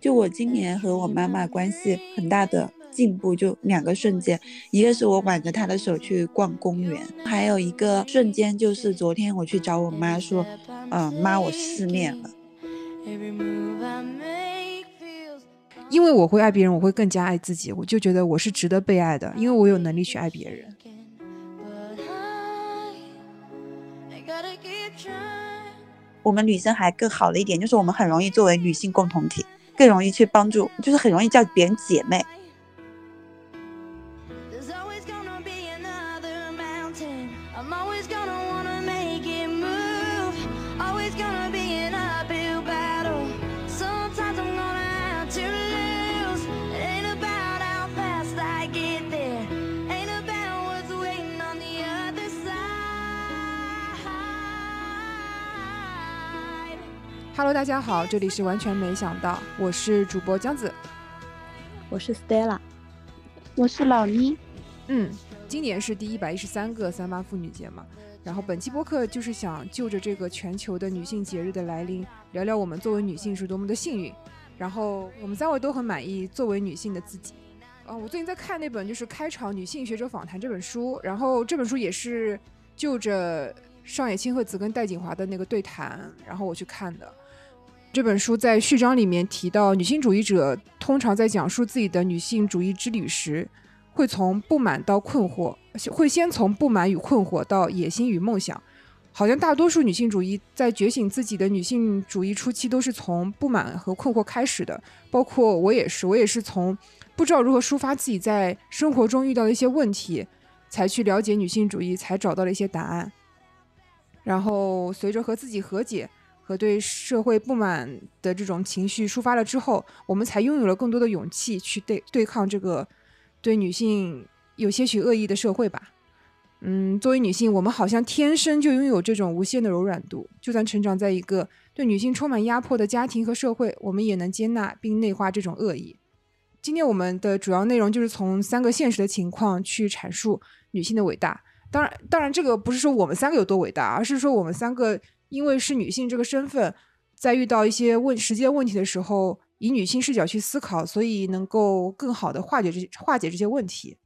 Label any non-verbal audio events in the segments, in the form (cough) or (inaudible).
就我今年和我妈妈关系很大的进步，就两个瞬间，一个是我挽着她的手去逛公园，还有一个瞬间就是昨天我去找我妈说，嗯，妈，我失恋了。因为我会爱别人，我会更加爱自己，我就觉得我是值得被爱的，因为我有能力去爱别人。我们女生还更好了一点，就是我们很容易作为女性共同体，更容易去帮助，就是很容易叫别人姐妹。Hello，大家好，这里是完全没想到，我是主播江子，我是 Stella，我是老妮。嗯，今年是第一百一十三个三八妇女节嘛，然后本期播客就是想就着这个全球的女性节日的来临，聊聊我们作为女性是多么的幸运，然后我们三位都很满意作为女性的自己。啊，我最近在看那本就是《开场女性学者访谈》这本书，然后这本书也是就着上野千鹤子跟戴锦华的那个对谈，然后我去看的。这本书在序章里面提到，女性主义者通常在讲述自己的女性主义之旅时，会从不满到困惑，会先从不满与困惑到野心与梦想。好像大多数女性主义在觉醒自己的女性主义初期都是从不满和困惑开始的，包括我也是，我也是从不知道如何抒发自己在生活中遇到的一些问题，才去了解女性主义，才找到了一些答案。然后随着和自己和解。和对社会不满的这种情绪抒发了之后，我们才拥有了更多的勇气去对对抗这个对女性有些许恶意的社会吧。嗯，作为女性，我们好像天生就拥有这种无限的柔软度，就算成长在一个对女性充满压迫的家庭和社会，我们也能接纳并内化这种恶意。今天我们的主要内容就是从三个现实的情况去阐述女性的伟大。当然，当然这个不是说我们三个有多伟大，而是说我们三个。因为是女性这个身份，在遇到一些问实际问题的时候，以女性视角去思考，所以能够更好的化解这化解这些问题。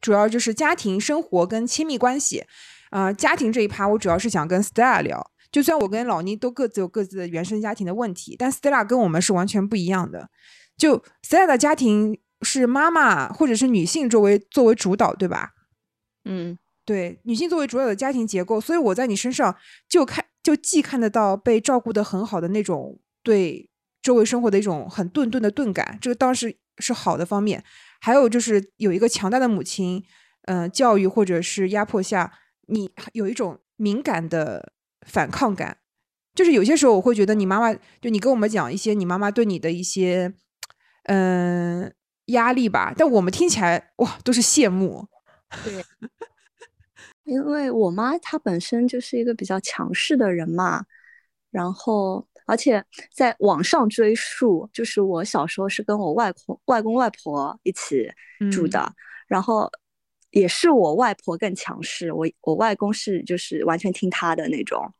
主要就是家庭生活跟亲密关系，啊，家庭这一趴我主要是想跟 Stella 聊。就算我跟老倪都各自有各自的原生家庭的问题，但 Stella 跟我们是完全不一样的。就 Stella 的家庭是妈妈或者是女性作为作为主导，对吧？嗯，对，女性作为主导的家庭结构，所以我在你身上就看。就既看得到被照顾的很好的那种对周围生活的一种很顿顿的钝感，这个当时是好的方面。还有就是有一个强大的母亲，嗯，教育或者是压迫下，你有一种敏感的反抗感。就是有些时候我会觉得你妈妈，就你跟我们讲一些你妈妈对你的一些嗯压力吧，但我们听起来哇都是羡慕。对。因为我妈她本身就是一个比较强势的人嘛，然后而且在网上追溯，就是我小时候是跟我外公、外公外婆一起住的，然后也是我外婆更强势，我我外公是就是完全听她的那种，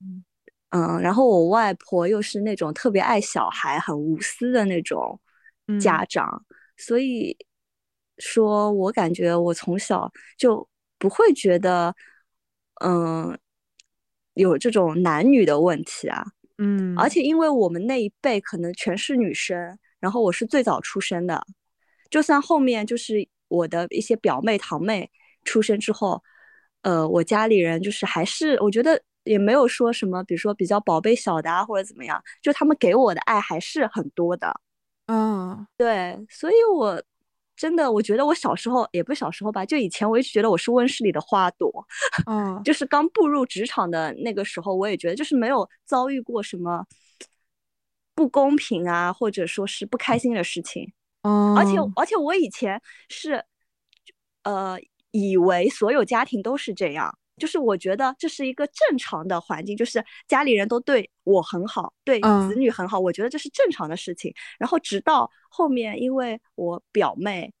嗯。嗯，然后我外婆又是那种特别爱小孩、很无私的那种家长，所以说我感觉我从小就。不会觉得，嗯，有这种男女的问题啊，嗯，而且因为我们那一辈可能全是女生，然后我是最早出生的，就算后面就是我的一些表妹堂妹出生之后，呃，我家里人就是还是我觉得也没有说什么，比如说比较宝贝小的啊或者怎么样，就他们给我的爱还是很多的，嗯，对，所以我。真的，我觉得我小时候也不是小时候吧，就以前我一直觉得我是温室里的花朵，(laughs) 嗯，就是刚步入职场的那个时候，我也觉得就是没有遭遇过什么不公平啊，或者说是不开心的事情，嗯，而且而且我以前是，呃，以为所有家庭都是这样。就是我觉得这是一个正常的环境，就是家里人都对我很好，对子女很好，我觉得这是正常的事情。然后直到后面，因为我表妹，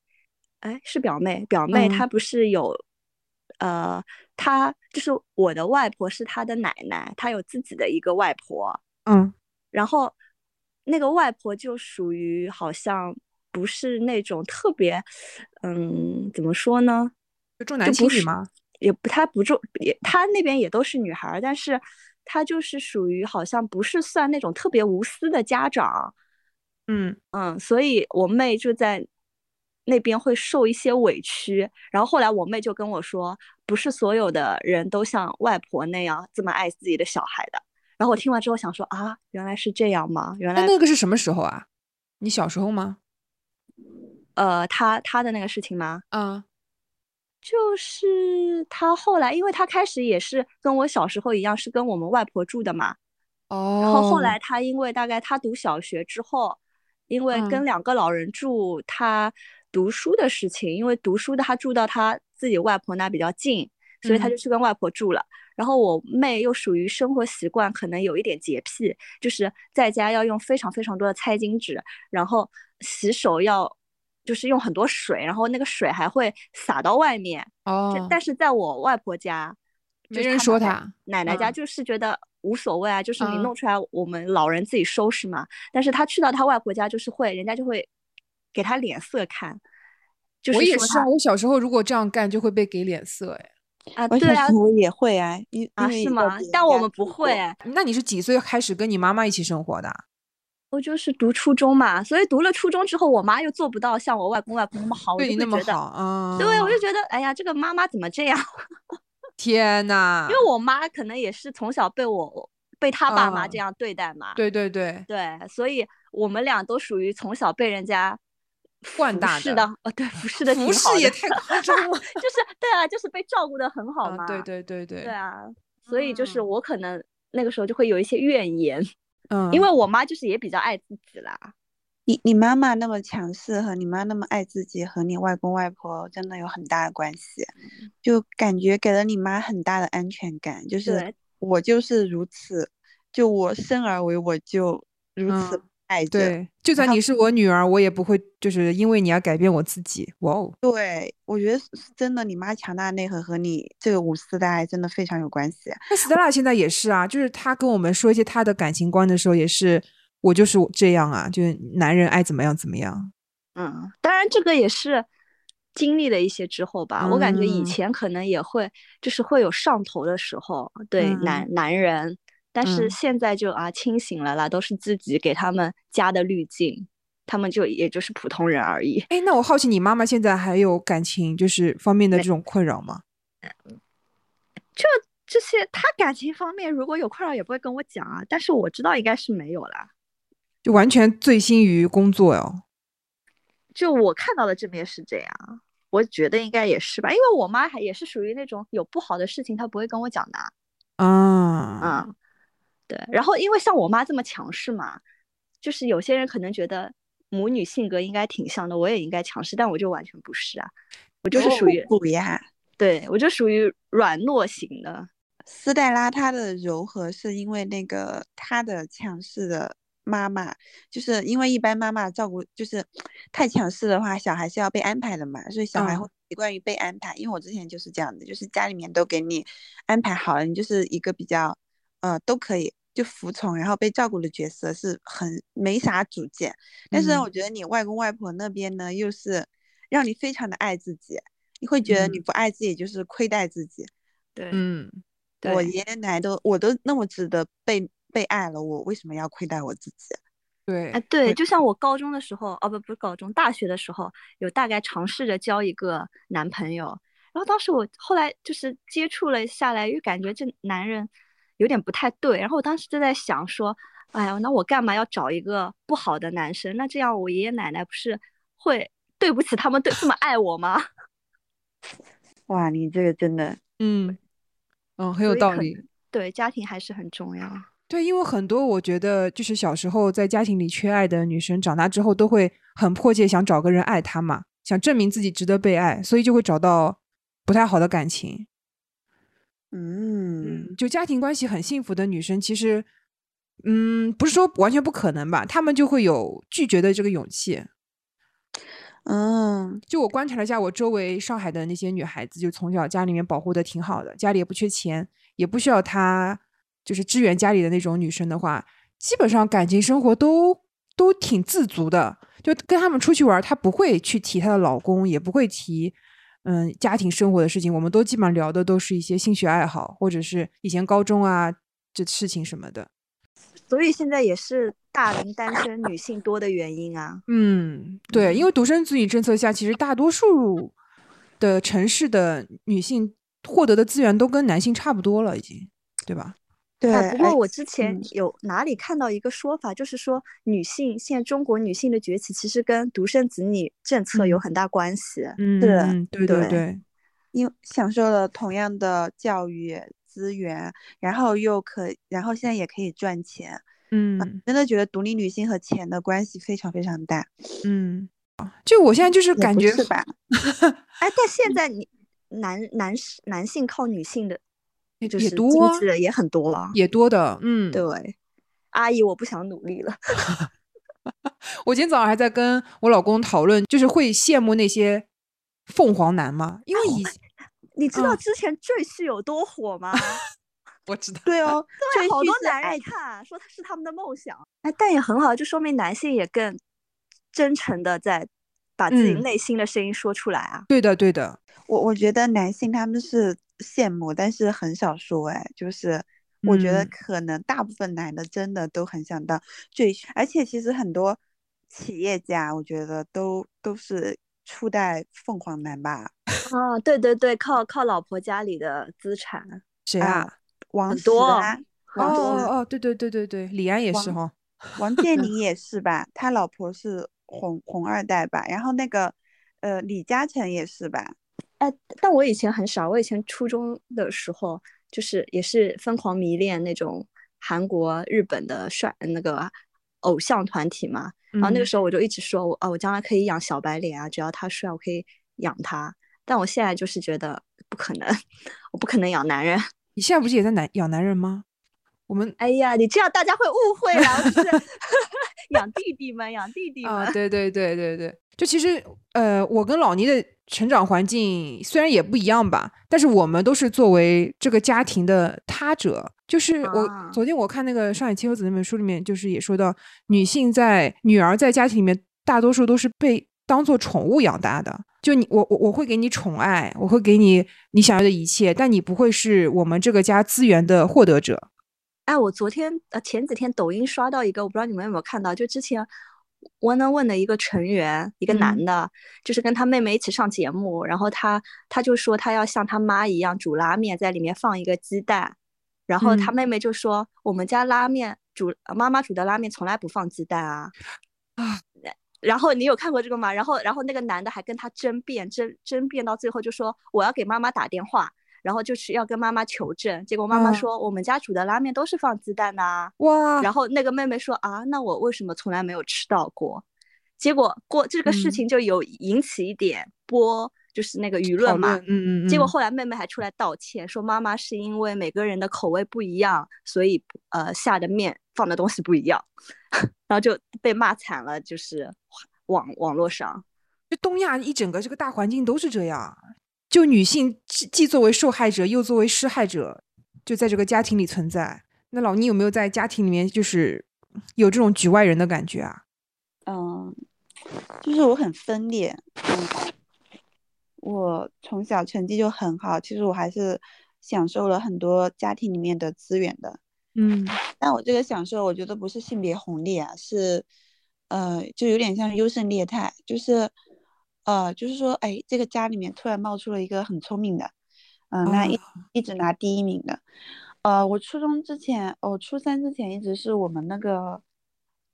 哎，是表妹，表妹她不是有，呃，她就是我的外婆是她的奶奶，她有自己的一个外婆，嗯，然后那个外婆就属于好像不是那种特别，嗯，怎么说呢？就重男轻女吗？也不，她不重，也她那边也都是女孩，但是她就是属于好像不是算那种特别无私的家长。嗯嗯，所以我妹就在那边会受一些委屈。然后后来我妹就跟我说，不是所有的人都像外婆那样这么爱自己的小孩的。然后我听完之后想说啊，原来是这样吗？原来那个是什么时候啊？你小时候吗？呃，他他的那个事情吗？啊，就是他后来，因为他开始也是跟我小时候一样，是跟我们外婆住的嘛。哦。然后后来他因为大概他读小学之后，因为跟两个老人住，他读书的事情，因为读书的他住到他自己外婆那比较近，所以他就去跟外婆住了。然后我妹又属于生活习惯可能有一点洁癖，就是在家要用非常非常多的餐巾纸，然后洗手要就是用很多水，然后那个水还会洒到外面。哦。但是在我外婆家，没人说他。奶奶家就是觉得无所谓啊，就是你弄出来我们老人自己收拾嘛。但是他去到他外婆家就是会，人家就会给他脸色看。我也是啊，我小时候如果这样干就会被给脸色哎。啊，对啊，我也会啊，啊是吗？但我们不会。那你是几岁开始跟你妈妈一起生活的？我就是读初中嘛，所以读了初中之后，我妈又做不到像我外公外婆那么好，对你那么好啊。对，我就觉得，哎呀，这个妈妈怎么这样？(laughs) 天呐，因为我妈可能也是从小被我被她爸妈这样对待嘛。对对对对，所以我们俩都属于从小被人家。惯大的，哦，对，服侍的服侍也太夸张了，(laughs) 就是对啊，就是被照顾的很好嘛，对对对对，对啊，所以就是我可能那个时候就会有一些怨言，嗯，因为我妈就是也比较爱自己啦。你你妈妈那么强势和你妈那么爱自己，和你外公外婆真的有很大的关系，就感觉给了你妈很大的安全感，就是我就是如此，就我生而为我就如此。爱对，就算你是我女儿，我也不会就是因为你要改变我自己。哇哦，对我觉得真的，你妈强大的内核和你这个无私的爱真的非常有关系。那 Stella 现在也是啊，就是她跟我们说一些她的感情观的时候，也是我就是这样啊，就是男人爱怎么样怎么样。嗯，当然这个也是经历了一些之后吧，我感觉以前可能也会就是会有上头的时候，对男男人。但是现在就啊清醒了啦，都是自己给他们加的滤镜，他们就也就是普通人而已。哎，那我好奇你妈妈现在还有感情就是方面的这种困扰吗？就这些，她感情方面如果有困扰也不会跟我讲啊。但是我知道应该是没有啦，就完全醉心于工作哟。就我看到的这边是这样，我觉得应该也是吧，因为我妈还也是属于那种有不好的事情她不会跟我讲的。啊，嗯。对，然后因为像我妈这么强势嘛，就是有些人可能觉得母女性格应该挺像的，我也应该强势，但我就完全不是啊，我就是属于虎呀，对我就属于软糯型的。斯黛拉她的柔和是因为那个她的强势的妈妈，就是因为一般妈妈照顾就是太强势的话，小孩是要被安排的嘛，所以小孩会习惯于被安排。因为我之前就是这样的，就是家里面都给你安排好了，你就是一个比较。呃，都可以就服从，然后被照顾的角色是很没啥主见。但是我觉得你外公外婆那边呢，又是让你非常的爱自己，你会觉得你不爱自己就是亏待自己。对，嗯，我爷爷奶奶都我都那么值得被被爱了，我为什么要亏待我自己？对，哎，对，就像我高中的时候，哦不不是高中，大学的时候有大概尝试着交一个男朋友，然后当时我后来就是接触了下来，又感觉这男人。有点不太对，然后我当时就在想说，哎呀，那我干嘛要找一个不好的男生？那这样我爷爷奶奶不是会对不起他们对这么爱我吗？(laughs) 哇，你这个真的，嗯嗯，很有道理。对，家庭还是很重要。对，因为很多我觉得就是小时候在家庭里缺爱的女生，长大之后都会很迫切想找个人爱她嘛，想证明自己值得被爱，所以就会找到不太好的感情。嗯，就家庭关系很幸福的女生，其实，嗯，不是说完全不可能吧，她们就会有拒绝的这个勇气。嗯，就我观察了一下，我周围上海的那些女孩子，就从小家里面保护的挺好的，家里也不缺钱，也不需要她就是支援家里的那种女生的话，基本上感情生活都都挺自足的，就跟他们出去玩，她不会去提她的老公，也不会提嗯家庭生活的事情，我们都基本上聊的都是一些兴趣爱好，或者是以前高中啊这事情什么的。所以现在也是大龄单身女性多的原因啊。嗯，对，因为独生子女政策下，其实大多数的城市的女性获得的资源都跟男性差不多了，已经，对吧？对。不过我之前有哪里看到一个说法，就是说女性现在中国女性的崛起，其实跟独生子女政策有很大关系。嗯，是，对对对，因为享受了同样的教育。资源，然后又可，然后现在也可以赚钱，嗯，真的觉得独立女性和钱的关系非常非常大，嗯，就我现在就是感觉是吧？(laughs) 哎，但现在你男男士男性靠女性的，就是多，也很多了，也多的，嗯，对，阿姨，我不想努力了。(laughs) 我今天早上还在跟我老公讨论，就是会羡慕那些凤凰男吗？因为以你知道之前赘婿有多火吗？(laughs) 我知道。对哦，(laughs) 对，好多男人看，说他是他们的梦想。哎，但也很好，就说明男性也更真诚的在把自己内心的声音说出来啊。对的，对的。我我觉得男性他们是羡慕，但是很少说。哎，就是我觉得可能大部分男的真的都很想当赘婿，而且其实很多企业家，我觉得都都是初代凤凰男吧。啊，对对对，靠靠老婆家里的资产，谁啊？王多，哦哦哦，对对对对对，李安也是哈，王健林也 (laughs) 是吧？他老婆是红红二代吧？然后那个呃，李嘉诚也是吧？哎，但我以前很少，我以前初中的时候就是也是疯狂迷恋那种韩国、日本的帅那个偶像团体嘛。然后那个时候我就一直说，我啊，我将来可以养小白脸啊，只要他帅，我可以养他。但我现在就是觉得不可能，我不可能养男人。(laughs) 你现在不是也在男养男人吗？我们哎呀，你这样大家会误会啊，就是 (laughs) 养弟弟们，养弟弟们。啊，对对对对对，就其实呃，我跟老倪的成长环境虽然也不一样吧，但是我们都是作为这个家庭的他者。就是我昨天我看那个《上海七和子》那本书里面，就是也说到，女性在女儿在家庭里面，大多数都是被当做宠物养大的。就你我我我会给你宠爱，我会给你你想要的一切，但你不会是我们这个家资源的获得者。哎，我昨天呃前几天抖音刷到一个，我不知道你们有没有看到，就之前我能问的一个成员，一个男的，就是跟他妹妹一起上节目，然后他他就说他要像他妈一样煮拉面，在里面放一个鸡蛋，然后他妹妹就说我们家拉面煮妈妈煮的拉面从来不放鸡蛋啊啊。(laughs) 然后你有看过这个吗？然后，然后那个男的还跟他争辩，争争辩到最后就说我要给妈妈打电话，然后就是要跟妈妈求证。结果妈妈说我们家煮的拉面都是放鸡蛋的。哇！然后那个妹妹说啊，那我为什么从来没有吃到过？结果过这个事情就有引起一点波，就是那个舆论嘛。嗯嗯。结果后来妹妹还出来道歉，说妈妈是因为每个人的口味不一样，所以呃下的面放的东西不一样。(laughs) 然后就被骂惨了，就是网网络上，就东亚一整个这个大环境都是这样，就女性既既作为受害者，又作为施害者，就在这个家庭里存在。那老倪有没有在家庭里面就是有这种局外人的感觉啊？嗯，就是我很分裂。嗯，我从小成绩就很好，其实我还是享受了很多家庭里面的资源的。嗯，但我这个享受，我觉得不是性别红利啊，是，呃，就有点像优胜劣汰，就是，呃，就是说，哎，这个家里面突然冒出了一个很聪明的，嗯，那一一直拿第一名的，呃，我初中之前，我初三之前一直是我们那个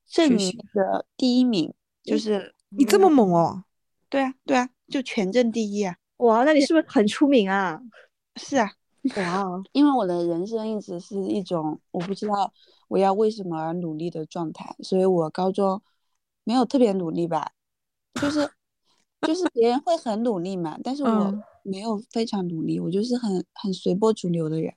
镇的第一名，就是你这么猛哦？对啊，对啊，就全镇第一啊！哇，那你是不是很出名啊？是啊。哇，因为我的人生一直是一种我不知道我要为什么而努力的状态，所以我高中没有特别努力吧，就是就是别人会很努力嘛，但是我没有非常努力，我就是很很随波逐流的人，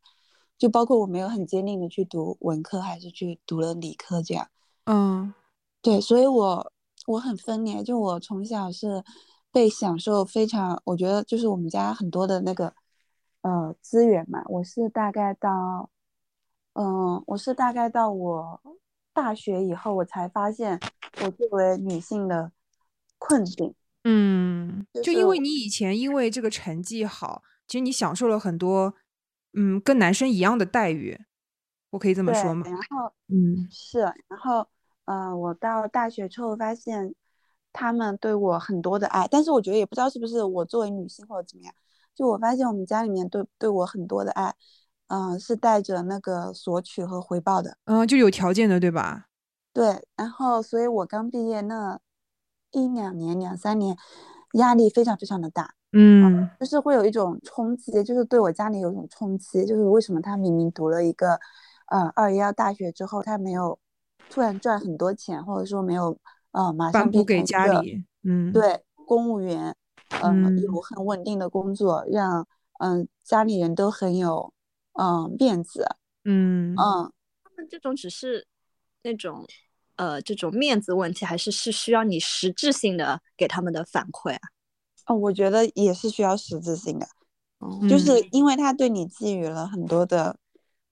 就包括我没有很坚定的去读文科还是去读了理科这样，嗯，对，所以我我很分裂，就我从小是被享受非常，我觉得就是我们家很多的那个。呃，资源嘛，我是大概到，嗯，我是大概到我大学以后，我才发现我作为女性的困境。嗯，就就因为你以前因为这个成绩好，其实你享受了很多，嗯，跟男生一样的待遇，我可以这么说吗？然后，嗯，是，然后，呃，我到大学之后发现，他们对我很多的爱，但是我觉得也不知道是不是我作为女性或者怎么样，就我发现我们家里面对对我很多的爱，嗯，是带着那个索取和回报的，嗯，就有条件的，对吧？对，然后，所以我刚毕业那。一两年、两三年，压力非常非常的大，嗯，就是会有一种冲击，就是对我家里有一种冲击，就是为什么他明明读了一个，呃，二幺大学之后，他没有突然赚很多钱，或者说没有，呃，马上补给家里，嗯，对，公务员，嗯，有很稳定的工作，让，嗯，家里人都很有，嗯，面子，嗯。嗯，他们这种只是那种。呃，这种面子问题还是是需要你实质性的给他们的反馈啊。哦，我觉得也是需要实质性的，就是因为他对你寄予了很多的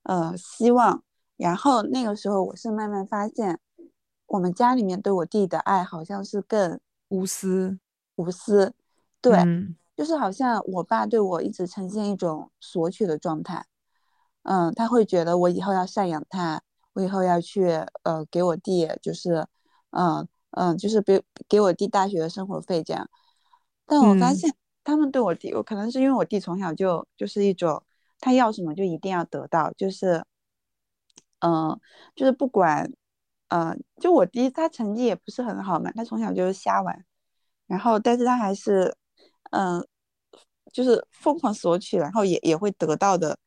呃希望，然后那个时候我是慢慢发现，我们家里面对我弟的爱好像是更无私，无私，对，就是好像我爸对我一直呈现一种索取的状态，嗯，他会觉得我以后要赡养他。我以后要去，呃，给我弟，就是，嗯嗯，就是给给我弟大学的生活费这样。但我发现他们对我弟，我可能是因为我弟从小就就是一种，他要什么就一定要得到，就是，嗯，就是不管，嗯，就我弟他成绩也不是很好嘛，他从小就是瞎玩，然后但是他还是，嗯，就是疯狂索取，然后也也会得到的，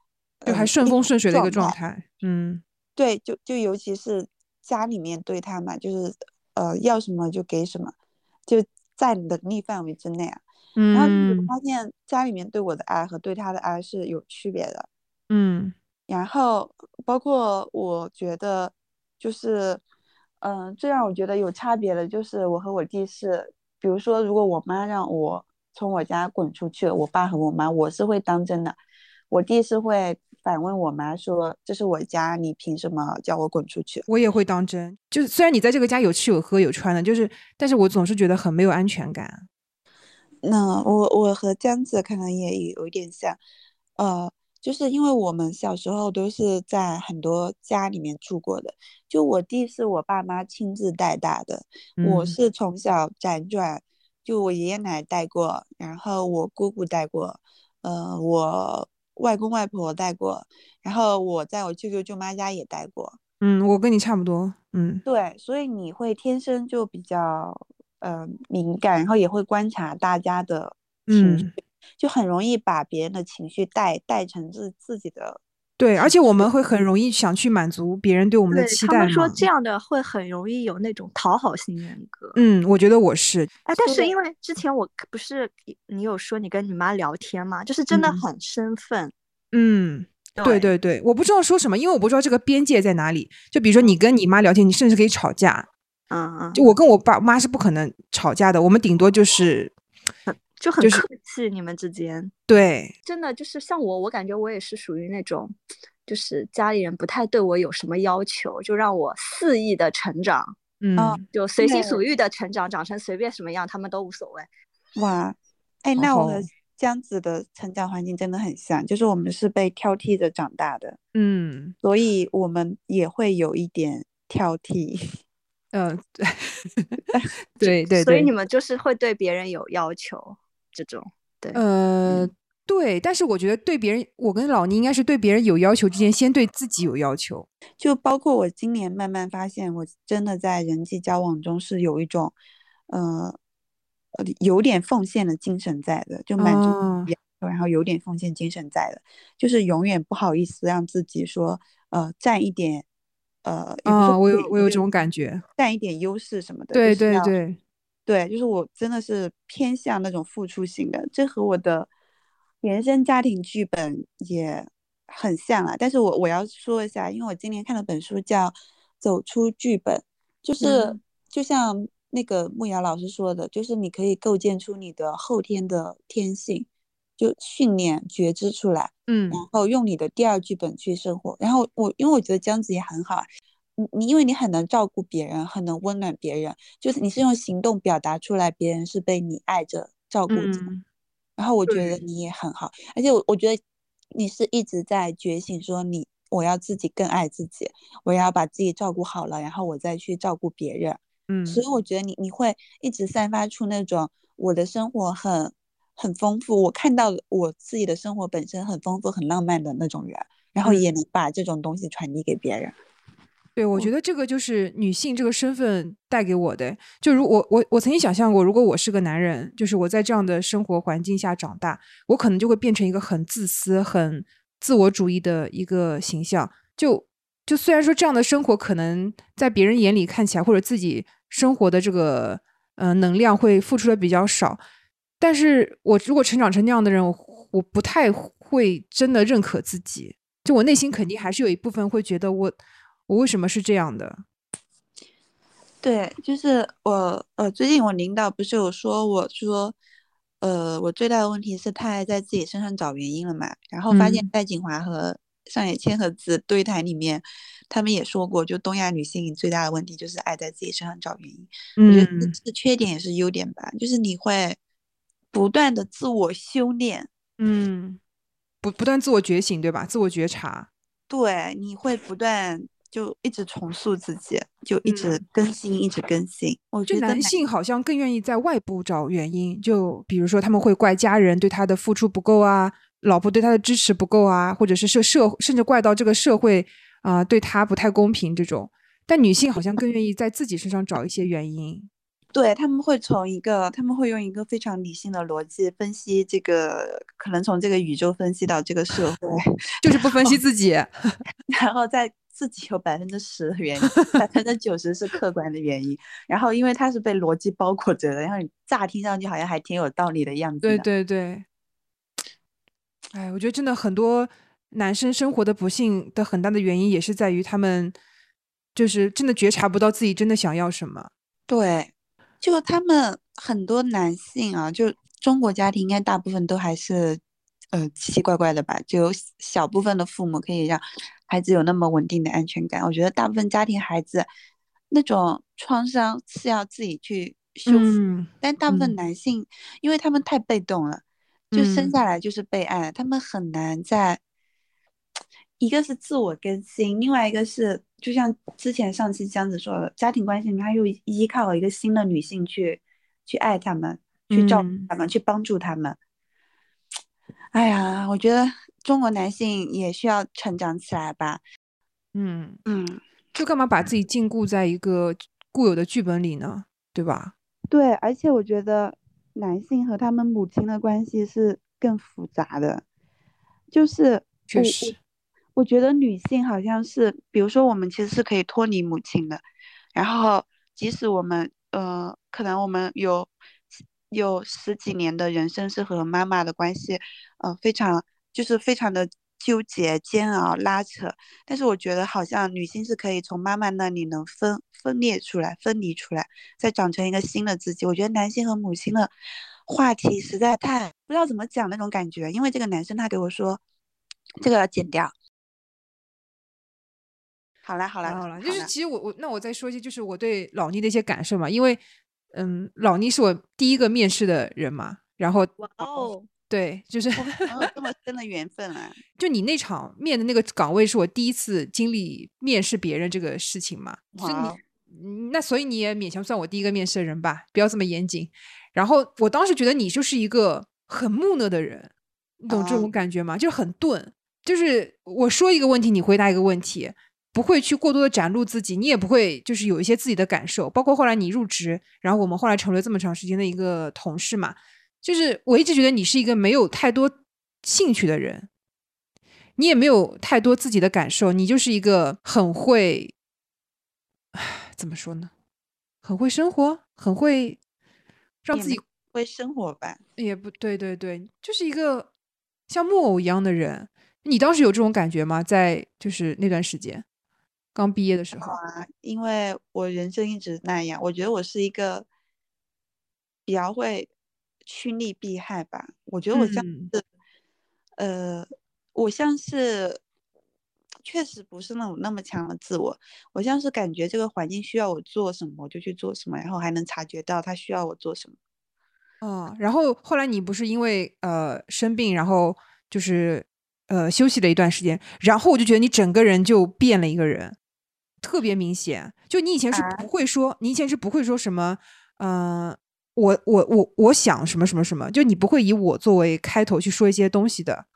就还顺风顺水的一个状态，嗯。对，就就尤其是家里面对他嘛，就是呃要什么就给什么，就在能力范围之内啊。嗯。然后我发现家里面对我的爱和对他的爱是有区别的。嗯。然后包括我觉得，就是嗯，最让我觉得有差别的就是我和我弟是，比如说如果我妈让我从我家滚出去，我爸和我妈我是会当真的，我弟是会。反问我妈说：“这是我家，你凭什么叫我滚出去？”我也会当真。就是虽然你在这个家有吃有喝有穿的，就是，但是我总是觉得很没有安全感。那我我和江子可能也有一点像，呃，就是因为我们小时候都是在很多家里面住过的。就我弟是我爸妈亲自带大的，我是从小辗转，就我爷爷奶奶带过，然后我姑姑带过，呃，我。外公外婆带过，然后我在我舅舅舅妈家也带过。嗯，我跟你差不多。嗯，对，所以你会天生就比较呃敏感，然后也会观察大家的情绪，就很容易把别人的情绪带带成自自己的。对，而且我们会很容易想去满足别人对我们的期待。他们说这样的会很容易有那种讨好型人格。嗯，我觉得我是。哎，但是因为之前我不是你有说你跟你妈聊天嘛，就是真的很生分。嗯，对对对，我不知道说什么，因为我不知道这个边界在哪里。就比如说你跟你妈聊天，你甚至可以吵架。嗯嗯。就我跟我爸妈是不可能吵架的，我们顶多就是。就很客气，你们之间对，真的就是像我，我感觉我也是属于那种，就是家里人不太对我有什么要求，就让我肆意的成长，嗯，就随心所欲的成长，长成随便什么样，他们都无所谓。哇，哎，那我和江子的成长环境真的很像，就是我们是被挑剔着长大的，嗯，所以我们也会有一点挑剔。嗯，对 (laughs) 对对，(laughs) 所以你们就是会对别人有要求。这种对，呃，对，但是我觉得对别人，我跟老倪应该是对别人有要求之前，先对自己有要求。就包括我今年慢慢发现，我真的在人际交往中是有一种，呃，有点奉献的精神在的，就满足，然后有点奉献精神在的，就是永远不好意思让自己说，呃，占一点，呃，啊，我有我有这种感觉，占一点优势什么的，对对对。对，就是我真的是偏向那种付出型的，这和我的原生家庭剧本也很像啊。但是我我要说一下，因为我今年看了本书叫《走出剧本》，就是就像那个木瑶老师说的，就是你可以构建出你的后天的天性，就训练觉知出来，嗯，然后用你的第二剧本去生活。然后我因为我觉得这样子也很好啊。你你因为你很能照顾别人，很能温暖别人，就是你是用行动表达出来，别人是被你爱着照顾着。然后我觉得你也很好，而且我我觉得你是一直在觉醒，说你我要自己更爱自己，我要把自己照顾好了，然后我再去照顾别人。嗯，所以我觉得你你会一直散发出那种我的生活很很丰富，我看到我自己的生活本身很丰富、很浪漫的那种人，然后也能把这种东西传递给别人。对，我觉得这个就是女性这个身份带给我的。就如我我我曾经想象过，如果我是个男人，就是我在这样的生活环境下长大，我可能就会变成一个很自私、很自我主义的一个形象。就就虽然说这样的生活可能在别人眼里看起来，或者自己生活的这个呃能量会付出的比较少，但是我如果成长成那样的人，我不太会真的认可自己。就我内心肯定还是有一部分会觉得我。我为什么是这样的？对，就是我，呃，最近我领导不是有说，我说，呃，我最大的问题是太爱在自己身上找原因了嘛。然后发现戴景华和上野千鹤子对谈里面，他们也说过，就东亚女性最大的问题就是爱在自己身上找原因。我觉得是缺点也是优点吧，就是你会不断的自我修炼，嗯，不不断自我觉醒，对吧？自我觉察，对，你会不断。就一直重塑自己，就一直更新，一直更新。我觉得男性好像更愿意在外部找原因，就比如说他们会怪家人对他的付出不够啊，老婆对他的支持不够啊，或者是社社甚至怪到这个社会啊对他不太公平这种。但女性好像更愿意在自己身上找一些原因。对他们会从一个，他们会用一个非常理性的逻辑分析这个，可能从这个宇宙分析到这个社会，就是不分析自己，(laughs) 然后再。自己有百分之十的原因，百分之九十是客观的原因。然后，因为它是被逻辑包裹着的，然后你乍听上去好像还挺有道理的样子。对对对。哎，我觉得真的很多男生生活的不幸的很大的原因，也是在于他们就是真的觉察不到自己真的想要什么。对，就他们很多男性啊，就中国家庭应该大部分都还是呃奇奇怪怪的吧，就有小部分的父母可以让。孩子有那么稳定的安全感，我觉得大部分家庭孩子那种创伤是要自己去修复，但大部分男性，因为他们太被动了，就生下来就是被爱，他们很难在一个是自我更新，另外一个是就像之前上期江子说的，家庭关系里面又依靠一个新的女性去去爱他们，去照顾他们，去帮助他们。哎呀，我觉得。中国男性也需要成长起来吧，嗯嗯，就干嘛把自己禁锢在一个固有的剧本里呢？对吧？对，而且我觉得男性和他们母亲的关系是更复杂的，就是确实，我觉得女性好像是，比如说我们其实是可以脱离母亲的，然后即使我们呃，可能我们有有十几年的人生是和妈妈的关系，呃，非常。就是非常的纠结、煎熬、拉扯，但是我觉得好像女性是可以从妈妈那里能分分裂出来、分离出来，再长成一个新的自己。我觉得男性和母亲的话题实在太不知道怎么讲那种感觉，因为这个男生他给我说，这个要剪掉。好啦好啦好啦，就是其实我我那我再说一些，就是我对老倪的一些感受嘛，因为嗯，老倪是我第一个面试的人嘛，然后哇哦。对，就是这么深的缘分啊！就你那场面的那个岗位是我第一次经历面试别人这个事情嘛？哇，那所以你也勉强算我第一个面试的人吧？不要这么严谨。然后我当时觉得你就是一个很木讷的人，你懂这种感觉吗？就是很钝，就是我说一个问题，你回答一个问题，不会去过多的展露自己，你也不会就是有一些自己的感受。包括后来你入职，然后我们后来成为这么长时间的一个同事嘛。就是我一直觉得你是一个没有太多兴趣的人，你也没有太多自己的感受，你就是一个很会，唉，怎么说呢？很会生活，很会让自己会生活吧？也不对，对对，就是一个像木偶一样的人。你当时有这种感觉吗？在就是那段时间刚毕业的时候啊，因为我人生一直那样，我觉得我是一个比较会。趋利避害吧，我觉得我像是，呃，我像是确实不是那种那么强的自我，我像是感觉这个环境需要我做什么，我就去做什么，然后还能察觉到他需要我做什么。哦，然后后来你不是因为呃生病，然后就是呃休息了一段时间，然后我就觉得你整个人就变了一个人，特别明显。就你以前是不会说，你以前是不会说什么，嗯，我我我我想什么什么什么，就你不会以我作为开头去说一些东西的。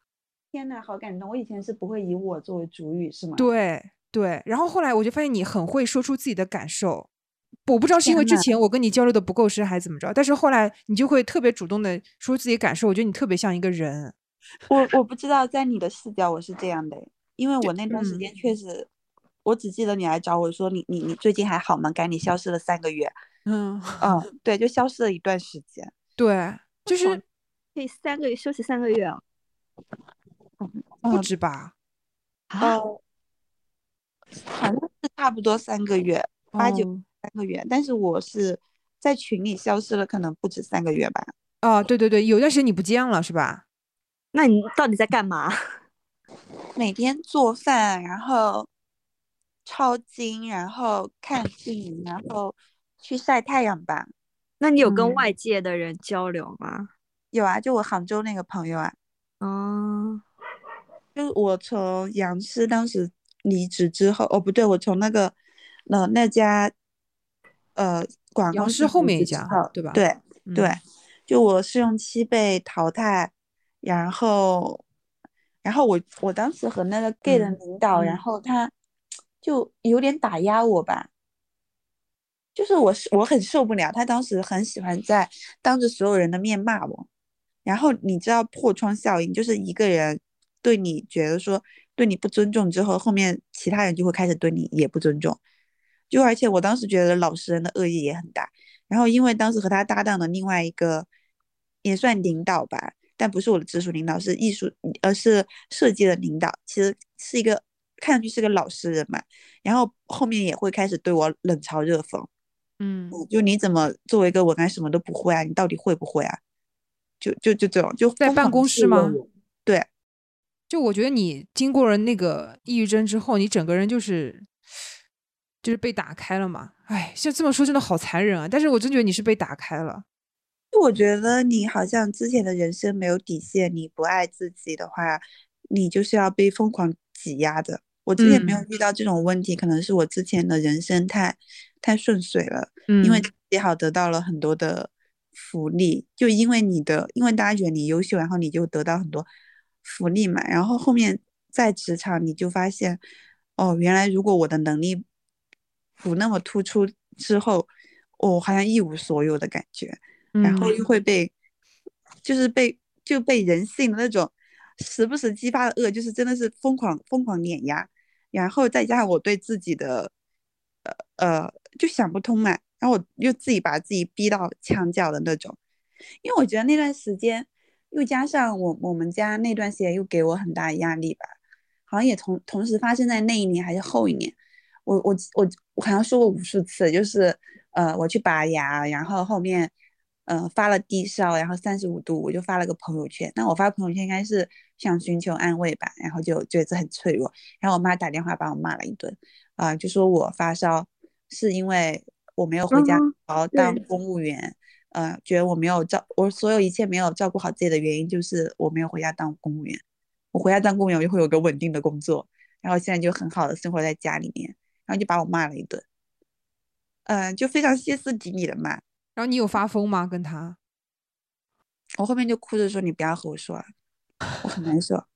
天呐，好感动！我以前是不会以我作为主语，是吗？对对，然后后来我就发现你很会说出自己的感受。我不知道是因为之前我跟你交流的不够深，还是怎么着，但是后来你就会特别主动的说自己感受。我觉得你特别像一个人。我我不知道在你的视角我是这样的，因为我那段时间确实，我只记得你来找我说你你你最近还好吗？赶紧消失了三个月。嗯嗯，对，就消失了一段时间。(laughs) 对，就是可以三个月休息三个月啊。不止吧？哦，好像是差不多三个月，八九三个月。但是我是在群里消失了，可能不止三个月吧。哦，对对对，有段时间你不见了，是吧？那你到底在干嘛？(laughs) 每天做饭，然后抄经，然后看剧，然后去晒太阳吧。那你有跟外界的人交流吗？有啊，就我杭州那个朋友啊。哦。就我从杨师当时离职之后，哦不对，我从那个呃那家呃广告师后面一家对吧？对对，就我试用期被淘汰，然后然后我我当时和那个 gay 的领导，然后他就有点打压我吧，就是我是我很受不了，他当时很喜欢在当着所有人的面骂我，然后你知道破窗效应，就是一个人。对你觉得说对你不尊重之后，后面其他人就会开始对你也不尊重。就而且我当时觉得老实人的恶意也很大。然后因为当时和他搭档的另外一个也算领导吧，但不是我的直属领导，是艺术，而是设计的领导。其实是一个看上去是个老实人嘛。然后后面也会开始对我冷嘲热讽。嗯，就你怎么作为一个文案什么都不会啊？你到底会不会啊？就就就这种，就在办公室吗？对。就我觉得你经过了那个抑郁症之后，你整个人就是就是被打开了嘛。哎，像这么说真的好残忍啊！但是我真觉得你是被打开了。我觉得你好像之前的人生没有底线，你不爱自己的话，你就是要被疯狂挤压的。我之前没有遇到这种问题，可能是我之前的人生太太顺遂了，因为也好得到了很多的福利。就因为你的，因为大家觉得你优秀，然后你就得到很多。福利嘛，然后后面在职场你就发现，哦，原来如果我的能力不那么突出之后，我好像一无所有的感觉，然后又会被，就是被就被人性的那种时不时激发的恶，就是真的是疯狂疯狂碾压，然后再加上我对自己的，呃呃，就想不通嘛，然后我又自己把自己逼到墙角的那种，因为我觉得那段时间。又加上我我们家那段时间又给我很大压力吧，好像也同同时发生在那一年还是后一年。我我我我好像说过无数次，就是呃我去拔牙，然后后面呃发了低烧，然后三十五度，我就发了个朋友圈。那我发朋友圈应该是想寻求安慰吧，然后就觉得很脆弱。然后我妈打电话把我骂了一顿，啊就说我发烧是因为我没有回家好好当公务员。呃，觉得我没有照我所有一切没有照顾好自己的原因，就是我没有回家当公务员。我回家当公务员，我就会有个稳定的工作，然后现在就很好的生活在家里面，然后就把我骂了一顿。嗯，就非常歇斯底里的骂。然后你有发疯吗？跟他？我后面就哭着说：“你不要和我说了，我很难受，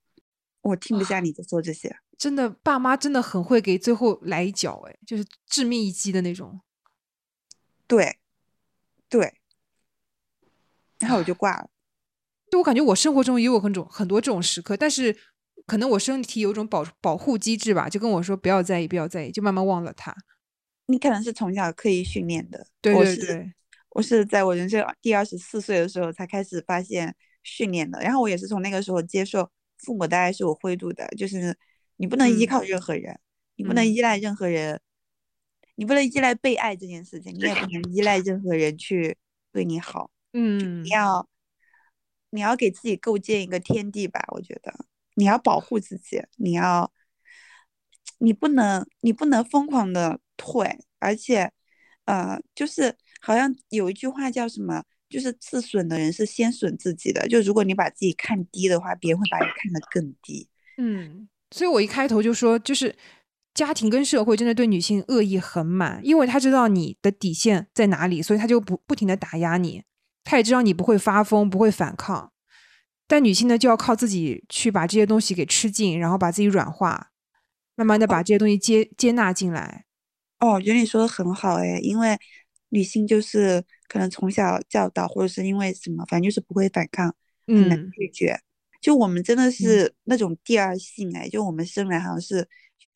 我听不下你在说这些。”真的，爸妈真的很会给最后来一脚，哎，就是致命一击的那种。对，对。然后我就挂了，就我感觉我生活中也有很种很多这种时刻，但是可能我身体有种保保护机制吧，就跟我说不要在意，不要在意，就慢慢忘了他。你可能是从小刻意训练的，对对对，我是在我人生第二十四岁的时候才开始发现训练的，然后我也是从那个时候接受父母的爱是我灰度的，就是你不能依靠任何人，你不能依赖任何人，你不能依赖被爱这件事情，你也不能依赖任何人去对你好。嗯，你要，你要给自己构建一个天地吧。我觉得你要保护自己，你要，你不能你不能疯狂的退，而且，呃，就是好像有一句话叫什么，就是自损的人是先损自己的。就如果你把自己看低的话，别人会把你看得更低。嗯，所以我一开头就说，就是家庭跟社会真的对女性恶意很满，因为他知道你的底线在哪里，所以他就不不停的打压你。他也知道你不会发疯，不会反抗，但女性呢就要靠自己去把这些东西给吃尽，然后把自己软化，慢慢的把这些东西接接纳进来。哦，觉得你说的很好哎，因为女性就是可能从小教导，或者是因为什么，反正就是不会反抗，很难拒绝。就我们真的是那种第二性哎，就我们生来好像是，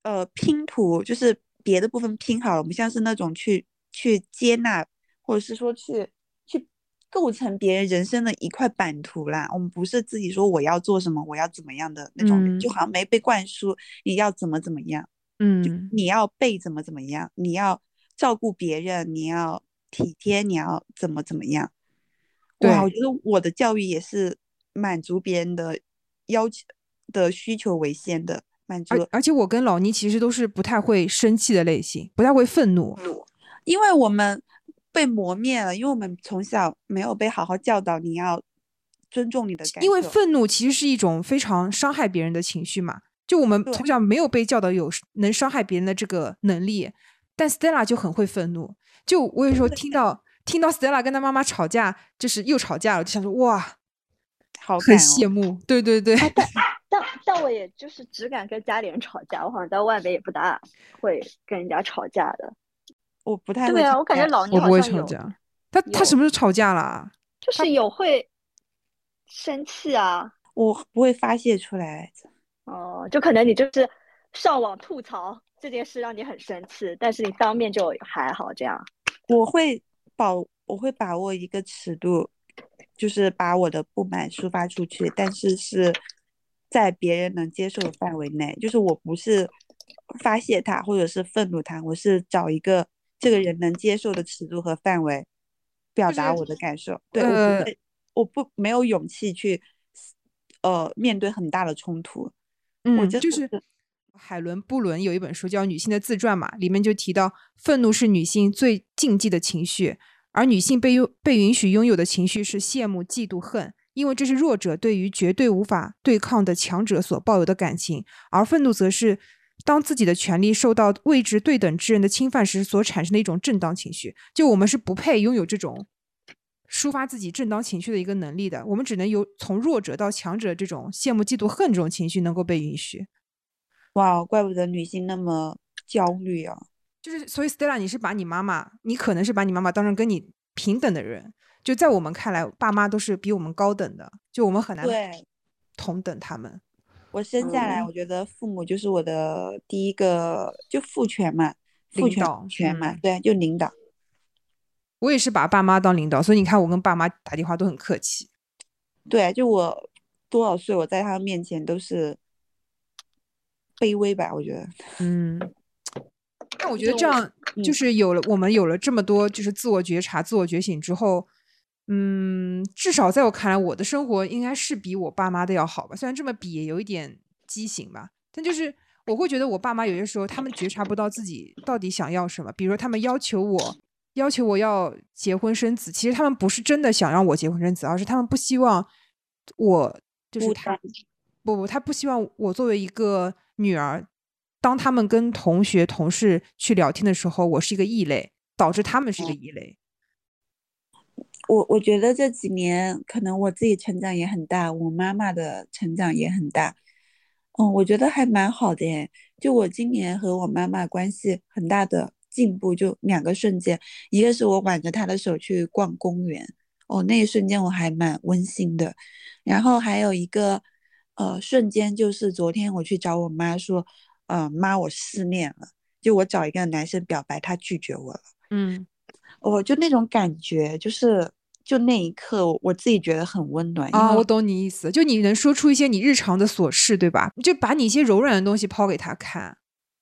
呃，拼图，就是别的部分拼好了，我们像是那种去去接纳，或者是说去去构成别人人生的一块版图啦。我们不是自己说我要做什么，我要怎么样的那种，就好像没被灌输你要怎么怎么样，嗯，你要被怎么怎么样，你要照顾别人，你要体贴，你要怎么怎么样。哇，我觉得我的教育也是。满足别人的要求的需求为先的满足，而而且我跟老倪其实都是不太会生气的类型，不太会愤怒，因为我们被磨灭了，因为我们从小没有被好好教导，你要尊重你的感受。因为愤怒其实是一种非常伤害别人的情绪嘛，就我们从小没有被教导有能伤害别人的这个能力，但 Stella 就很会愤怒。就我有时候听到 (laughs) 听到 Stella 跟她妈妈吵架，就是又吵架了，就想说哇。好很羡慕，对对对。但 (laughs) 但但我也就是只敢跟家里人吵架，我好像在外面也不大会跟人家吵架的。我不太对啊，我感觉老你不会吵架。他他什么时候吵架了？就是有会生气啊。我不会发泄出来。哦，就可能你就是上网吐槽这件事让你很生气，但是你当面就还好这样。我会把，我会把握一个尺度。就是把我的不满抒发出去，但是是在别人能接受的范围内。就是我不是发泄他，或者是愤怒他，我是找一个这个人能接受的尺度和范围，表达我的感受。对，我不会，我不没有勇气去呃面对很大的冲突。嗯，就是海伦·布伦有一本书叫《女性的自传》嘛，里面就提到，愤怒是女性最禁忌的情绪。而女性被拥被允许拥有的情绪是羡慕、嫉妒、恨，因为这是弱者对于绝对无法对抗的强者所抱有的感情；而愤怒则是当自己的权利受到位置对等之人的侵犯时所产生的一种正当情绪。就我们是不配拥有这种抒发自己正当情绪的一个能力的，我们只能由从弱者到强者这种羡慕、嫉妒、恨这种情绪能够被允许。哇，怪不得女性那么焦虑啊！就是，所以 Stella，你是把你妈妈，你可能是把你妈妈当成跟你平等的人。就在我们看来，爸妈都是比我们高等的，就我们很难对同等他们。我生下来，我觉得父母就是我的第一个，就父权嘛，父权权嘛，对，就领导。我也是把爸妈当领导，所以你看，我跟爸妈打电话都很客气。对，就我多少岁，我在他们面前都是卑微吧，我觉得。嗯。(tsk) 但我觉得这样就是有了我们有了这么多就是自我觉察、自我觉醒之后，嗯，至少在我看来，我的生活应该是比我爸妈的要好吧。虽然这么比也有一点畸形吧，但就是我会觉得我爸妈有些时候他们觉察不到自己到底想要什么。比如说他们要求我要求我要结婚生子，其实他们不是真的想让我结婚生子，而是他们不希望我就是他不不，他不希望我作为一个女儿。当他们跟同学、同事去聊天的时候，我是一个异类，导致他们是一个异类。我我觉得这几年可能我自己成长也很大，我妈妈的成长也很大。嗯，我觉得还蛮好的耶。就我今年和我妈妈关系很大的进步，就两个瞬间，一个是我挽着她的手去逛公园，哦，那一瞬间我还蛮温馨的。然后还有一个呃瞬间，就是昨天我去找我妈说。呃，妈，我失恋了。就我找一个男生表白，他拒绝我了。嗯，我就那种感觉，就是就那一刻，我自己觉得很温暖。啊，我懂你意思，就你能说出一些你日常的琐事，对吧？就把你一些柔软的东西抛给他看。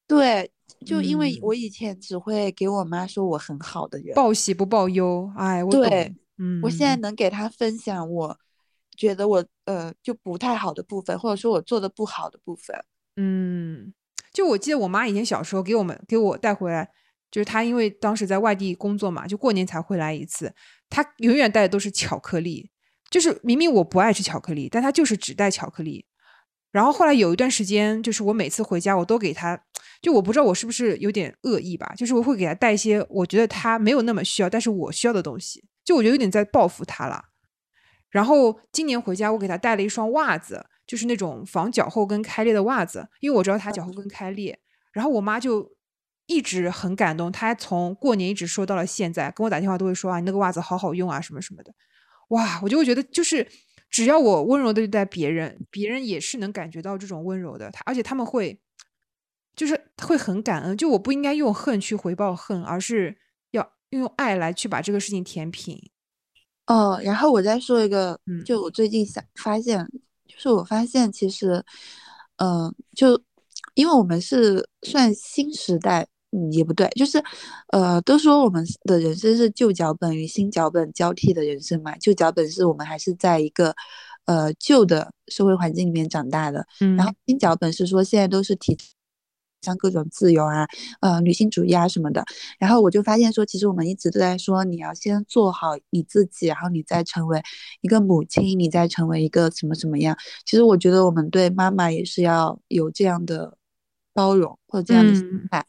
对，就因为我以前只会给我妈说我很好的人，报喜不报忧。哎，我对，嗯，我现在能给他分享，我觉得我呃就不太好的部分，或者说我做的不好的部分。嗯。就我记得我妈以前小时候给我们给我带回来，就是她因为当时在外地工作嘛，就过年才回来一次，她永远带的都是巧克力。就是明明我不爱吃巧克力，但她就是只带巧克力。然后后来有一段时间，就是我每次回家我都给她，就我不知道我是不是有点恶意吧，就是我会给她带一些我觉得她没有那么需要，但是我需要的东西，就我觉得有点在报复她了。然后今年回家，我给她带了一双袜子。就是那种防脚后跟开裂的袜子，因为我知道他脚后跟开裂，然后我妈就一直很感动，她从过年一直说到了现在，跟我打电话都会说啊，你那个袜子好好用啊，什么什么的，哇，我就会觉得就是只要我温柔的对待别人，别人也是能感觉到这种温柔的，他而且他们会就是会很感恩，就我不应该用恨去回报恨，而是要用爱来去把这个事情填平。哦，然后我再说一个，就我最近想发现。就是我发现，其实，嗯，就因为我们是算新时代，嗯，也不对，就是，呃，都说我们的人生是旧脚本与新脚本交替的人生嘛。旧脚本是我们还是在一个，呃，旧的社会环境里面长大的，嗯，然后新脚本是说现在都是提。像各种自由啊，呃，女性主义啊什么的，然后我就发现说，其实我们一直都在说，你要先做好你自己，然后你再成为一个母亲，你再成为一个什么什么样。其实我觉得我们对妈妈也是要有这样的包容或者这样的心态。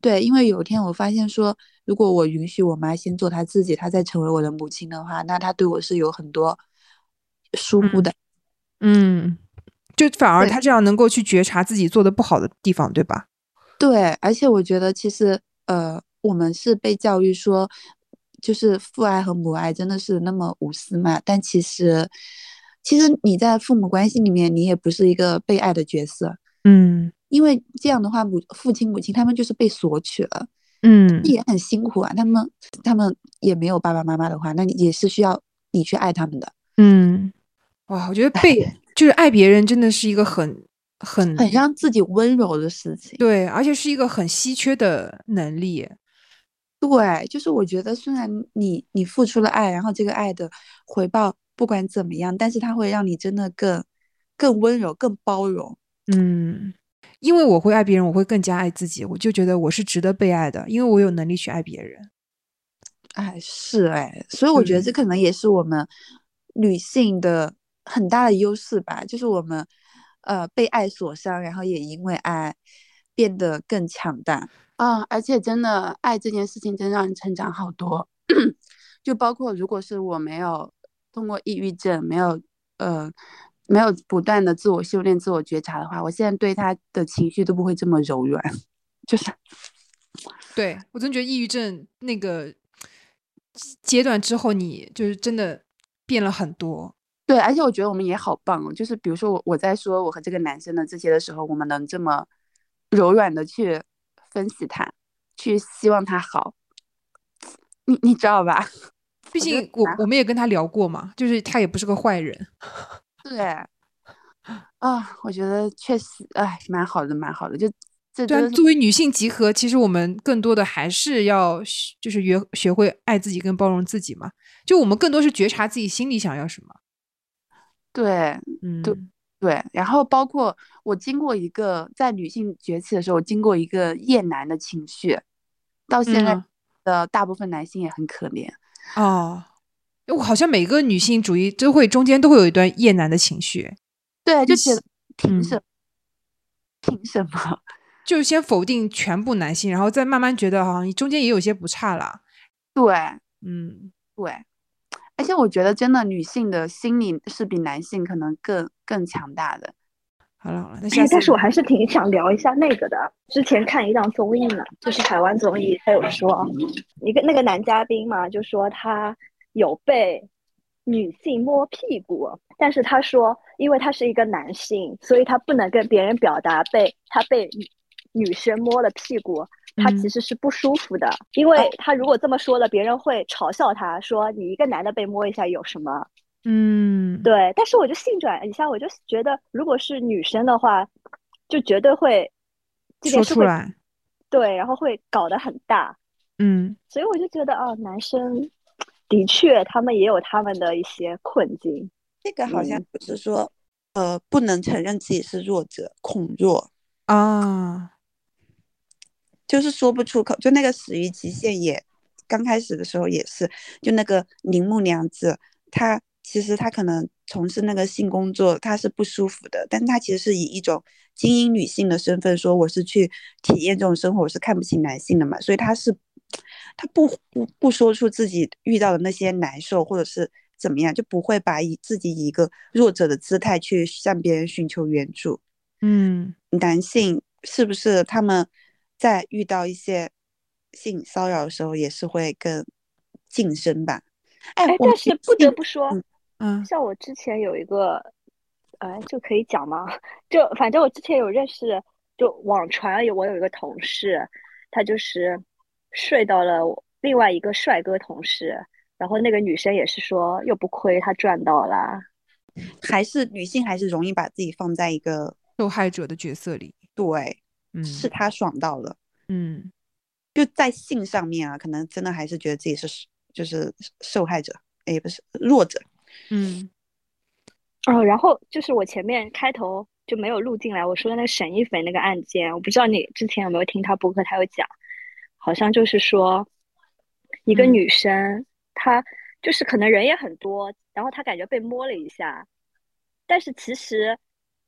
对，因为有一天我发现说，如果我允许我妈先做她自己，她再成为我的母亲的话，那她对我是有很多疏忽的。嗯，就反而她这样能够去觉察自己做的不好的地方，对吧？对，而且我觉得其实，呃，我们是被教育说，就是父爱和母爱真的是那么无私嘛？但其实，其实你在父母关系里面，你也不是一个被爱的角色，嗯，因为这样的话，母父亲母亲他们就是被索取了，嗯，也很辛苦啊，他们他们也没有爸爸妈妈的话，那你也是需要你去爱他们的，嗯，哇，我觉得被就是爱别人真的是一个很。很很让自己温柔的事情，对，而且是一个很稀缺的能力。对，就是我觉得虽然你你付出了爱，然后这个爱的回报不管怎么样，但是它会让你真的更更温柔、更包容。嗯，因为我会爱别人，我会更加爱自己。我就觉得我是值得被爱的，因为我有能力去爱别人。哎，是哎，所以我觉得这可能也是我们女性的很大的优势吧，就是我们。呃，被爱所伤，然后也因为爱变得更强大啊！而且真的，爱这件事情真让人成长好多。(coughs) 就包括如果是我没有通过抑郁症，没有呃没有不断的自我修炼、自我觉察的话，我现在对他的情绪都不会这么柔软。就是，对我真觉得抑郁症那个阶段之后，你就是真的变了很多。对，而且我觉得我们也好棒哦，就是比如说我我在说我和这个男生的这些的时候，我们能这么柔软的去分析他，去希望他好，你你知道吧？(laughs) 毕竟我我们也跟他聊过嘛，就是他也不是个坏人。(laughs) 对，啊，我觉得确实，哎，蛮好的，蛮好的。就这，对，作为女性集合，其实我们更多的还是要就是学学会爱自己跟包容自己嘛。就我们更多是觉察自己心里想要什么。对，嗯，对，对，然后包括我经过一个在女性崛起的时候，经过一个厌男的情绪，到现在的大部分男性也很可怜哦。我好像每个女性主义都会中间都会有一段厌男的情绪，对，就觉得凭什么？(laughs) 凭什么？就先否定全部男性，然后再慢慢觉得哈，你中间也有些不差了。对，嗯，对。而且我觉得，真的女性的心理是比男性可能更更强大的。好了好了，那下次。但是我还是挺想聊一下那个的。之前看一档综艺呢，就是台湾综艺，他有说一个那个男嘉宾嘛，就说他有被女性摸屁股，但是他说，因为他是一个男性，所以他不能跟别人表达被他被女生摸了屁股。他其实是不舒服的，因为他如果这么说了，别人会嘲笑他，说你一个男的被摸一下有什么？嗯，对。但是我就性转一下，我就觉得，如果是女生的话，就绝对会说出来，对，然后会搞得很大。嗯，所以我就觉得，哦，男生的确他们也有他们的一些困境。这个好像不是说，呃，不能承认自己是弱者，恐弱啊。就是说不出口，就那个死于极限也，刚开始的时候也是，就那个铃木娘子，她其实她可能从事那个性工作，她是不舒服的，但她其实是以一种精英女性的身份说，我是去体验这种生活，我是看不起男性的嘛，所以她是，她不不不说出自己遇到的那些难受，或者是怎么样，就不会把以自己以一个弱者的姿态去向别人寻求援助。嗯，男性是不是他们？在遇到一些性骚扰的时候，也是会更晋升吧。哎，但是不得不说，嗯，像我之前有一个，哎，就可以讲吗？(laughs) 就反正我之前有认识，就网传有我有一个同事，他就是睡到了另外一个帅哥同事，然后那个女生也是说，又不亏她赚到了。还是女性还是容易把自己放在一个受害者的角色里，对。是他爽到了，嗯，就在性上面啊，可能真的还是觉得自己是就是受害者，也，不是弱者，嗯，哦，然后就是我前面开头就没有录进来，我说的那个沈一菲那个案件，我不知道你之前有没有听他播客，他有讲，好像就是说一个女生，她就是可能人也很多，然后她感觉被摸了一下，但是其实。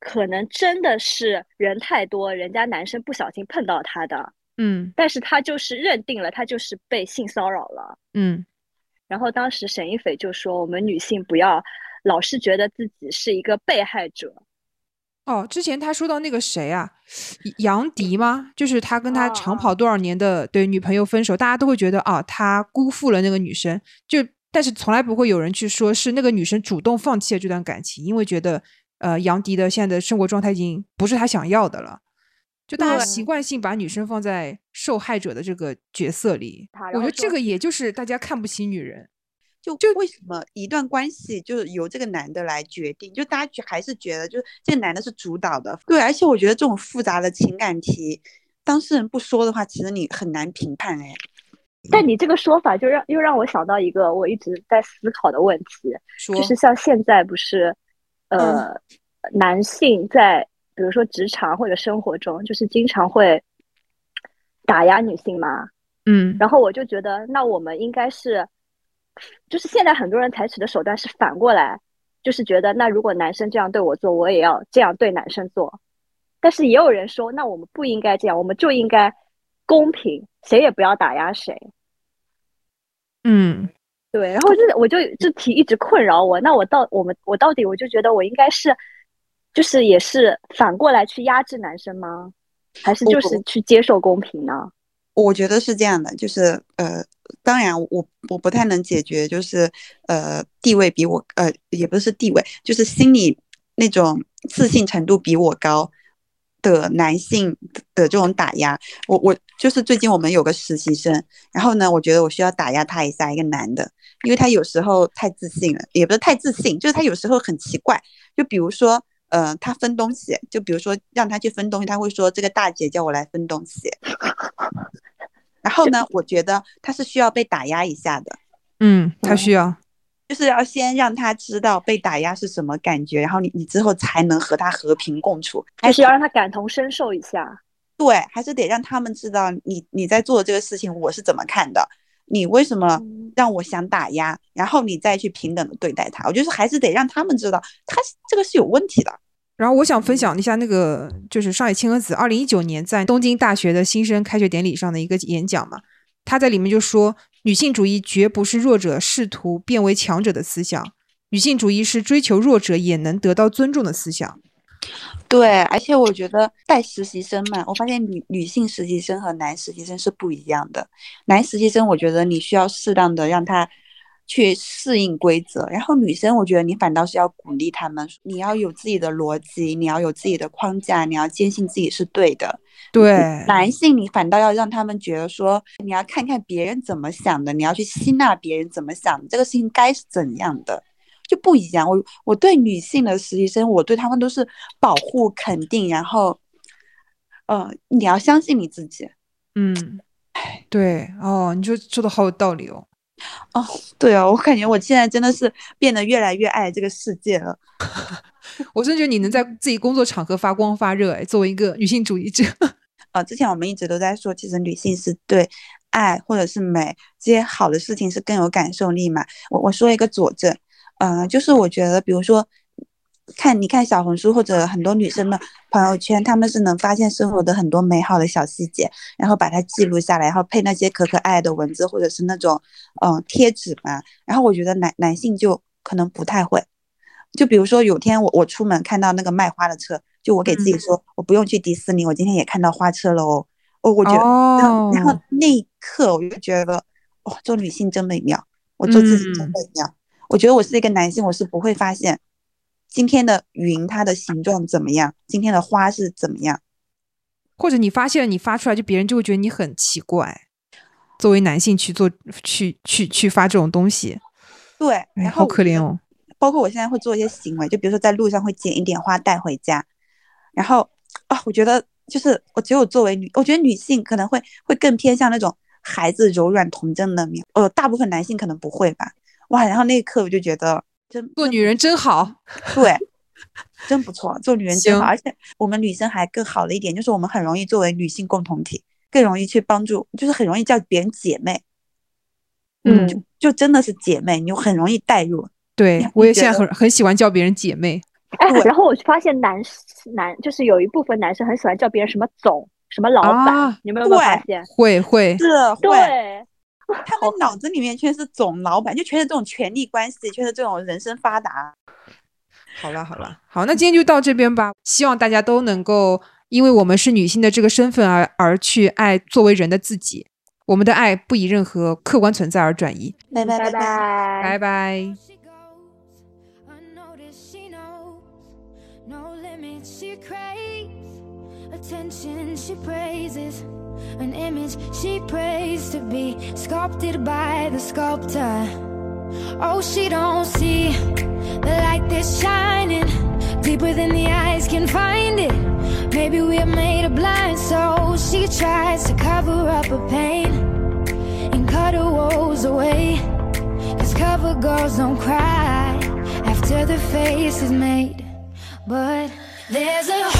可能真的是人太多，人家男生不小心碰到她的，嗯，但是他就是认定了她就是被性骚扰了，嗯，然后当时沈一斐就说：“我们女性不要老是觉得自己是一个被害者。”哦，之前他说到那个谁啊，杨迪吗？就是他跟他长跑多少年的对女朋友分手，大家都会觉得啊，他辜负了那个女生，就但是从来不会有人去说是那个女生主动放弃了这段感情，因为觉得。呃，杨迪的现在的生活状态已经不是他想要的了，就大家习惯性把女生放在受害者的这个角色里。我觉得这个也就是大家看不起女人，就就为什么一段关系就是由这个男的来决定？就大家觉还是觉得就是这个男的是主导的。对，而且我觉得这种复杂的情感题，当事人不说的话，其实你很难评判。哎，但你这个说法就让又让我想到一个我一直在思考的问题，就是像现在不是。呃，男性在比如说职场或者生活中，就是经常会打压女性嘛。嗯，然后我就觉得，那我们应该是，就是现在很多人采取的手段是反过来，就是觉得，那如果男生这样对我做，我也要这样对男生做。但是也有人说，那我们不应该这样，我们就应该公平，谁也不要打压谁。嗯。对，然后就我就这题一直困扰我。那我到我们我到底我就觉得我应该是，就是也是反过来去压制男生吗？还是就是去接受公平呢？我觉得是这样的，就是呃，当然我我不太能解决，就是呃地位比我呃也不是地位，就是心理那种自信程度比我高。的男性的这种打压，我我就是最近我们有个实习生，然后呢，我觉得我需要打压他一下，一个男的，因为他有时候太自信了，也不是太自信，就是他有时候很奇怪，就比如说，呃，他分东西，就比如说让他去分东西，他会说这个大姐叫我来分东西，(laughs) 然后呢，我觉得他是需要被打压一下的，嗯，他需要。就是要先让他知道被打压是什么感觉，然后你你之后才能和他和平共处，还是要让他感同身受一下。对，还是得让他们知道你你在做的这个事情我是怎么看的，你为什么让我想打压，然后你再去平等的对待他。我觉得还是得让他们知道他这个是有问题的。然后我想分享一下那个就是上野千鹤子二零一九年在东京大学的新生开学典礼上的一个演讲嘛，他在里面就说。女性主义绝不是弱者试图变为强者的思想，女性主义是追求弱者也能得到尊重的思想。对，而且我觉得带实习生嘛，我发现女女性实习生和男实习生是不一样的。男实习生，我觉得你需要适当的让他去适应规则，然后女生，我觉得你反倒是要鼓励他们，你要有自己的逻辑，你要有自己的框架，你要坚信自己是对的。对男性，你反倒要让他们觉得说，你要看看别人怎么想的，你要去吸纳别人怎么想，这个事情该是怎样的，就不一样。我我对女性的实习生，我对他们都是保护、肯定，然后，呃，你要相信你自己。嗯，对哦，你说说的好有道理哦。哦，对啊，我感觉我现在真的是变得越来越爱这个世界了。(laughs) 我真觉得你能在自己工作场合发光发热，哎，作为一个女性主义者。(laughs) 呃，之前我们一直都在说，其实女性是对爱或者是美这些好的事情是更有感受力嘛。我我说一个佐证，嗯，就是我觉得，比如说。看，你看小红书或者很多女生的朋友圈，她们是能发现生活的很多美好的小细节，然后把它记录下来，然后配那些可可爱爱的文字或者是那种嗯贴纸嘛。然后我觉得男男性就可能不太会，就比如说有天我我出门看到那个卖花的车，就我给自己说我不用去迪士尼，我今天也看到花车了哦。哦，我觉得，然后那一刻我就觉得，哇，做女性真美妙，我做自己真美妙。我觉得我是一个男性，我是不会发现。今天的云它的形状怎么样？今天的花是怎么样？或者你发现了，你发出来，就别人就会觉得你很奇怪。作为男性去做，去去去发这种东西，对，然后好可怜哦。包括我现在会做一些行为，就比如说在路上会捡一点花带回家，然后啊，我觉得就是我只有作为女，我觉得女性可能会会更偏向那种孩子柔软童真的面，呃，大部分男性可能不会吧。哇，然后那一刻我就觉得真。做女人真好，(laughs) 对，真不错。做女人真好，而且我们女生还更好的一点，就是我们很容易作为女性共同体，更容易去帮助，就是很容易叫别人姐妹。嗯，就就真的是姐妹，你很容易带入。对，我也现在很很喜欢叫别人姐妹。哎，然后我发现男男就是有一部分男生很喜欢叫别人什么总、什么老板，你们有没有发现？会会是会。(laughs) 他们脑子里面全是总老板，就全是这种权力关系，全是这种人生发达。好了好了，(laughs) 好，那今天就到这边吧。希望大家都能够因为我们是女性的这个身份而而去爱作为人的自己。我们的爱不以任何客观存在而转移。拜拜拜拜拜拜。An image she prays to be sculpted by the sculptor. Oh, she don't see the light that's shining deeper than the eyes can find it. Maybe we're made of blind, so she tries to cover up her pain and cut her woes away. Cause cover girls don't cry after the face is made. But there's a